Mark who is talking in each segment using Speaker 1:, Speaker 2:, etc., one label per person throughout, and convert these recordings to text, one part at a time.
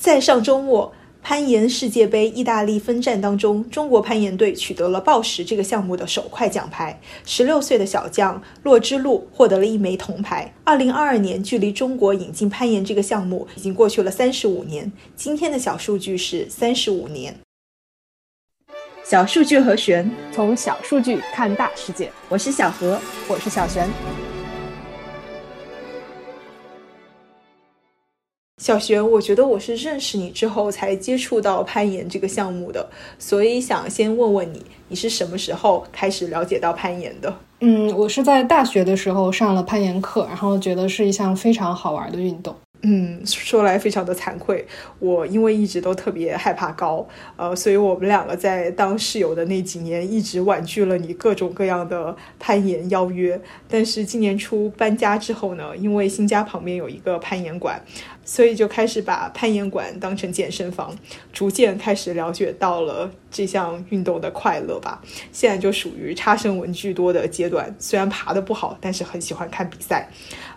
Speaker 1: 在上周末。攀岩世界杯意大利分站当中，中国攀岩队取得了报石这个项目的首块奖牌。十六岁的小将洛之路获得了一枚铜牌。二零二二年，距离中国引进攀岩这个项目已经过去了三十五年。今天的小数据是三十五年。小数据和玄，
Speaker 2: 从小数据看大世界。
Speaker 1: 我是小何，
Speaker 2: 我是小玄。
Speaker 1: 小璇，我觉得我是认识你之后才接触到攀岩这个项目的，所以想先问问你，你是什么时候开始了解到攀岩的？
Speaker 2: 嗯，我是在大学的时候上了攀岩课，然后觉得是一项非常好玩的运动。
Speaker 1: 嗯，说来非常的惭愧，我因为一直都特别害怕高，呃，所以我们两个在当室友的那几年一直婉拒了你各种各样的攀岩邀约。但是今年初搬家之后呢，因为新家旁边有一个攀岩馆，所以就开始把攀岩馆当成健身房，逐渐开始了解到了这项运动的快乐吧。现在就属于差生文具多的阶段，虽然爬的不好，但是很喜欢看比赛。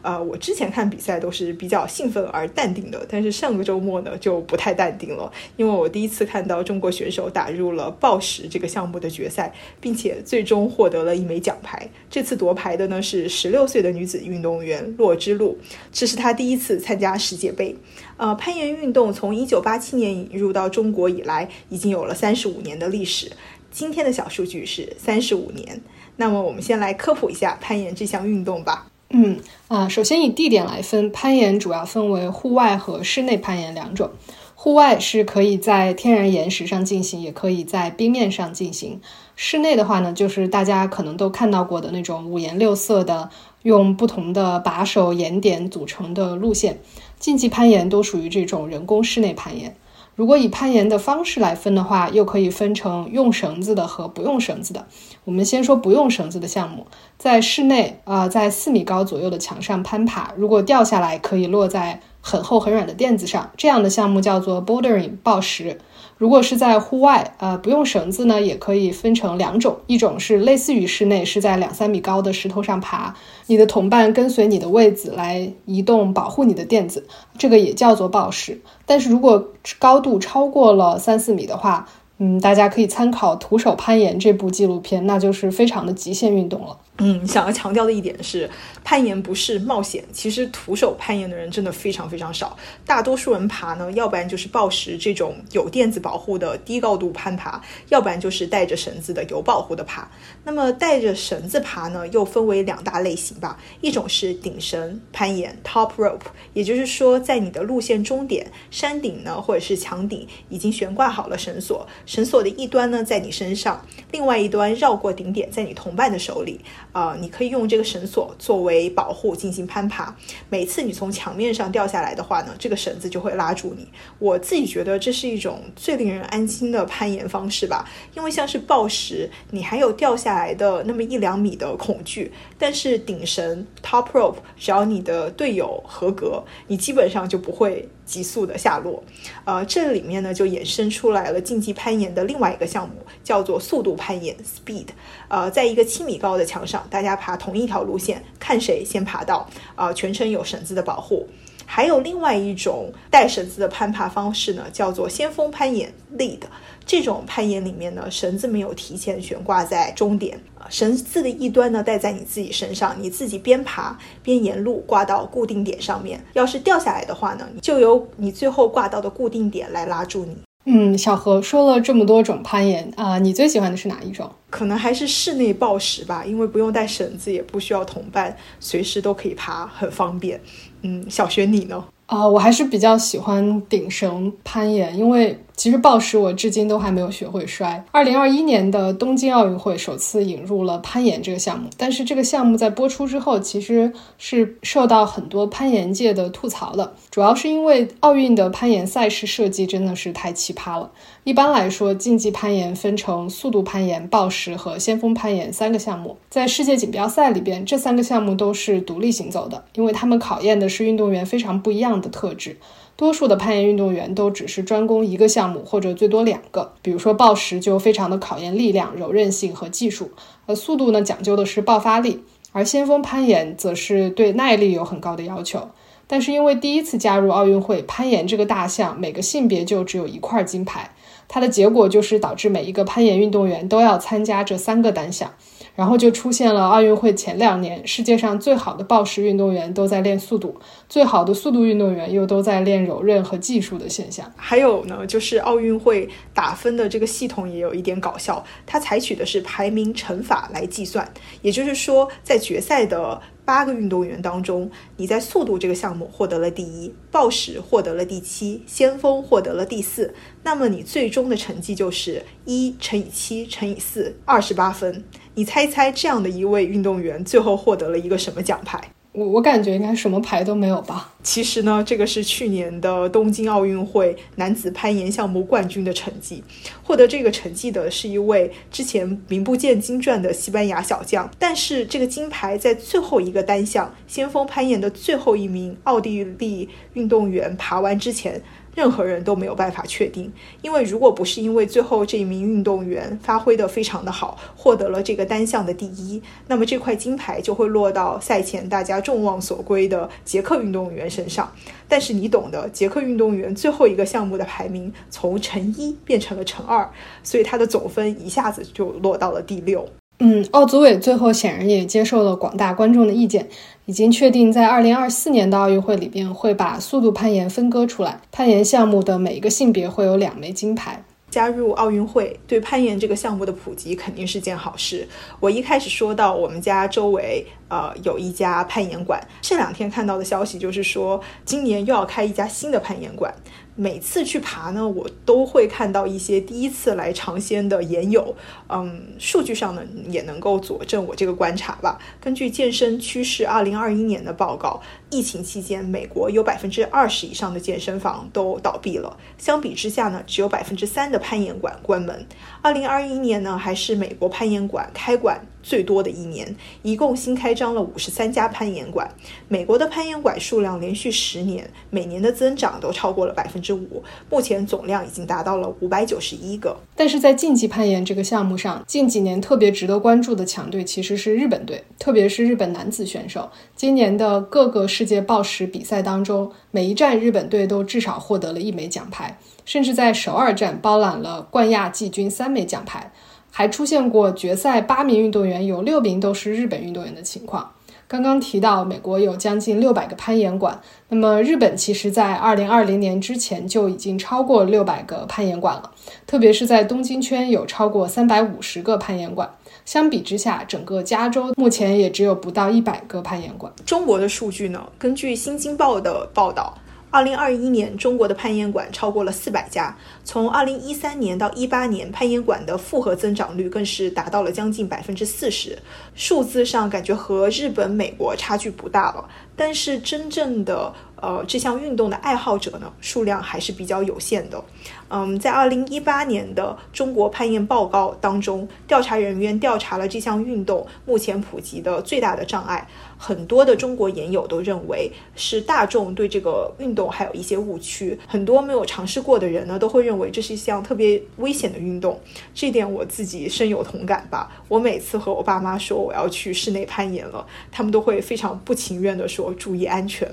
Speaker 1: 呃，我之前看比赛都是比较兴奋而淡定的，但是上个周末呢就不太淡定了，因为我第一次看到中国选手打入了报石这个项目的决赛，并且最终获得了一枚奖牌。这次夺牌的呢是十六岁的女子运动员骆之路，这是她第一次参加世界杯。呃，攀岩运动从一九八七年引入到中国以来，已经有了三十五年的历史。今天的小数据是三十五年。那么我们先来科普一下攀岩这项运动吧。
Speaker 2: 嗯啊，首先以地点来分，攀岩主要分为户外和室内攀岩两种。户外是可以在天然岩石上进行，也可以在冰面上进行。室内的话呢，就是大家可能都看到过的那种五颜六色的，用不同的把手、岩点组成的路线。竞技攀岩都属于这种人工室内攀岩。如果以攀岩的方式来分的话，又可以分成用绳子的和不用绳子的。我们先说不用绳子的项目，在室内啊，在四米高左右的墙上攀爬，如果掉下来可以落在很厚很软的垫子上，这样的项目叫做 bouldering 暴石。如果是在户外，呃，不用绳子呢，也可以分成两种，一种是类似于室内，是在两三米高的石头上爬，你的同伴跟随你的位子来移动，保护你的垫子，这个也叫做抱石。但是如果高度超过了三四米的话，嗯，大家可以参考《徒手攀岩》这部纪录片，那就是非常的极限运动了。
Speaker 1: 嗯，想要强调的一点是，攀岩不是冒险。其实徒手攀岩的人真的非常非常少，大多数人爬呢，要不然就是抱石这种有垫子保护的低高度攀爬，要不然就是带着绳子的有保护的爬。那么带着绳子爬呢，又分为两大类型吧，一种是顶绳攀岩 （top rope），也就是说，在你的路线终点山顶呢，或者是墙顶已经悬挂好了绳索，绳索的一端呢在你身上，另外一端绕过顶点，在你同伴的手里。啊，你可以用这个绳索作为保护进行攀爬。每次你从墙面上掉下来的话呢，这个绳子就会拉住你。我自己觉得这是一种最令人安心的攀岩方式吧，因为像是暴石，你还有掉下来的那么一两米的恐惧。但是顶绳 （top rope），只要你的队友合格，你基本上就不会。急速的下落，呃，这里面呢就衍生出来了竞技攀岩的另外一个项目，叫做速度攀岩 （speed）。呃，在一个七米高的墙上，大家爬同一条路线，看谁先爬到，呃，全程有绳子的保护。还有另外一种带绳子的攀爬方式呢，叫做先锋攀岩 （lead）。这种攀岩里面呢，绳子没有提前悬挂在终点，绳子的一端呢戴在你自己身上，你自己边爬边沿路挂到固定点上面。要是掉下来的话呢，就由你最后挂到的固定点来拉住你。
Speaker 2: 嗯，小何说了这么多种攀岩啊，你最喜欢的是哪一种？
Speaker 1: 可能还是室内暴石吧，因为不用带绳子，也不需要同伴，随时都可以爬，很方便。嗯，小学你呢？
Speaker 2: 啊，我还是比较喜欢顶绳攀岩，因为其实暴食我至今都还没有学会摔。二零二一年的东京奥运会首次引入了攀岩这个项目，但是这个项目在播出之后，其实是受到很多攀岩界的吐槽的，主要是因为奥运的攀岩赛事设计真的是太奇葩了。一般来说，竞技攀岩分成速度攀岩、暴食和先锋攀岩三个项目。在世界锦标赛里边，这三个项目都是独立行走的，因为他们考验的是运动员非常不一样的特质。多数的攀岩运动员都只是专攻一个项项目，或者最多两个。比如说抱石就非常的考验力量、柔韧性和技术，呃速度呢讲究的是爆发力，而先锋攀岩则是对耐力有很高的要求。但是因为第一次加入奥运会，攀岩这个大项每个性别就只有一块金牌，它的结果就是导致每一个攀岩运动员都要参加这三个单项。然后就出现了奥运会前两年，世界上最好的抱石运动员都在练速度，最好的速度运动员又都在练柔韧和技术的现象。
Speaker 1: 还有呢，就是奥运会打分的这个系统也有一点搞笑，它采取的是排名乘法来计算，也就是说，在决赛的。八个运动员当中，你在速度这个项目获得了第一，报时获得了第七，先锋获得了第四，那么你最终的成绩就是一乘以七乘以四，二十八分。你猜一猜，这样的一位运动员最后获得了一个什么奖牌？
Speaker 2: 我我感觉应该什么牌都没有吧。
Speaker 1: 其实呢，这个是去年的东京奥运会男子攀岩项目冠军的成绩。获得这个成绩的是一位之前名不见经传的西班牙小将。但是这个金牌在最后一个单项先锋攀岩的最后一名奥地利运动员爬完之前。任何人都没有办法确定，因为如果不是因为最后这一名运动员发挥的非常的好，获得了这个单项的第一，那么这块金牌就会落到赛前大家众望所归的捷克运动员身上。但是你懂得，捷克运动员最后一个项目的排名从乘一变成了乘二，所以他的总分一下子就落到了第六。
Speaker 2: 嗯，奥组委最后显然也接受了广大观众的意见，已经确定在二零二四年的奥运会里边会把速度攀岩分割出来，攀岩项目的每一个性别会有两枚金牌。
Speaker 1: 加入奥运会对攀岩这个项目的普及肯定是件好事。我一开始说到我们家周围呃有一家攀岩馆，这两天看到的消息就是说今年又要开一家新的攀岩馆。每次去爬呢，我都会看到一些第一次来尝鲜的岩友，嗯，数据上呢也能够佐证我这个观察吧。根据健身趋势二零二一年的报告，疫情期间美国有百分之二十以上的健身房都倒闭了，相比之下呢，只有百分之三的攀岩馆关门。二零二一年呢，还是美国攀岩馆开馆。最多的一年，一共新开张了五十三家攀岩馆。美国的攀岩馆数量连续十年，每年的增长都超过了百分之五。目前总量已经达到了五百九十一个。
Speaker 2: 但是在竞技攀岩这个项目上，近几年特别值得关注的强队其实是日本队，特别是日本男子选手。今年的各个世界报时比赛当中，每一站日本队都至少获得了一枚奖牌，甚至在首尔站包揽了冠亚季军三枚奖牌。还出现过决赛八名运动员有六名都是日本运动员的情况。刚刚提到美国有将近六百个攀岩馆，那么日本其实在二零二零年之前就已经超过六百个攀岩馆了，特别是在东京圈有超过三百五十个攀岩馆。相比之下，整个加州目前也只有不到一百个攀岩馆。
Speaker 1: 中国的数据呢？根据《新京报》的报道。二零二一年，中国的攀岩馆超过了四百家。从二零一三年到一八年，攀岩馆的复合增长率更是达到了将近百分之四十。数字上感觉和日本、美国差距不大了，但是真正的呃这项运动的爱好者呢，数量还是比较有限的。嗯，在二零一八年的中国攀岩报告当中，调查人员调查了这项运动目前普及的最大的障碍。很多的中国研友都认为是大众对这个运动还有一些误区，很多没有尝试过的人呢，都会认为这是一项特别危险的运动。这点我自己深有同感吧。我每次和我爸妈说我要去室内攀岩了，他们都会非常不情愿的说注意安全。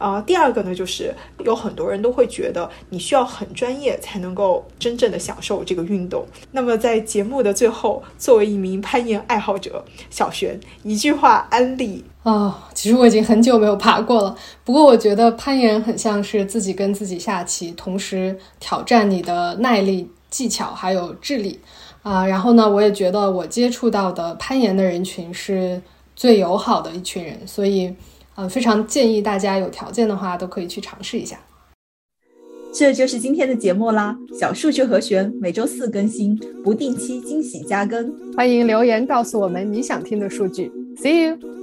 Speaker 1: 啊，第二个呢，就是有很多人都会觉得你需要很专业才能够真正的享受这个运动。那么在节目的最后，作为一名攀岩爱好者，小璇一句话安利。
Speaker 2: 啊，其实我已经很久没有爬过了。不过我觉得攀岩很像是自己跟自己下棋，同时挑战你的耐力、技巧还有智力。啊，然后呢，我也觉得我接触到的攀岩的人群是最友好的一群人，所以，呃，非常建议大家有条件的话都可以去尝试一下。
Speaker 3: 这就是今天的节目啦，小数据和弦每周四更新，不定期惊喜加更，
Speaker 2: 欢迎留言告诉我们你想听的数据。See you。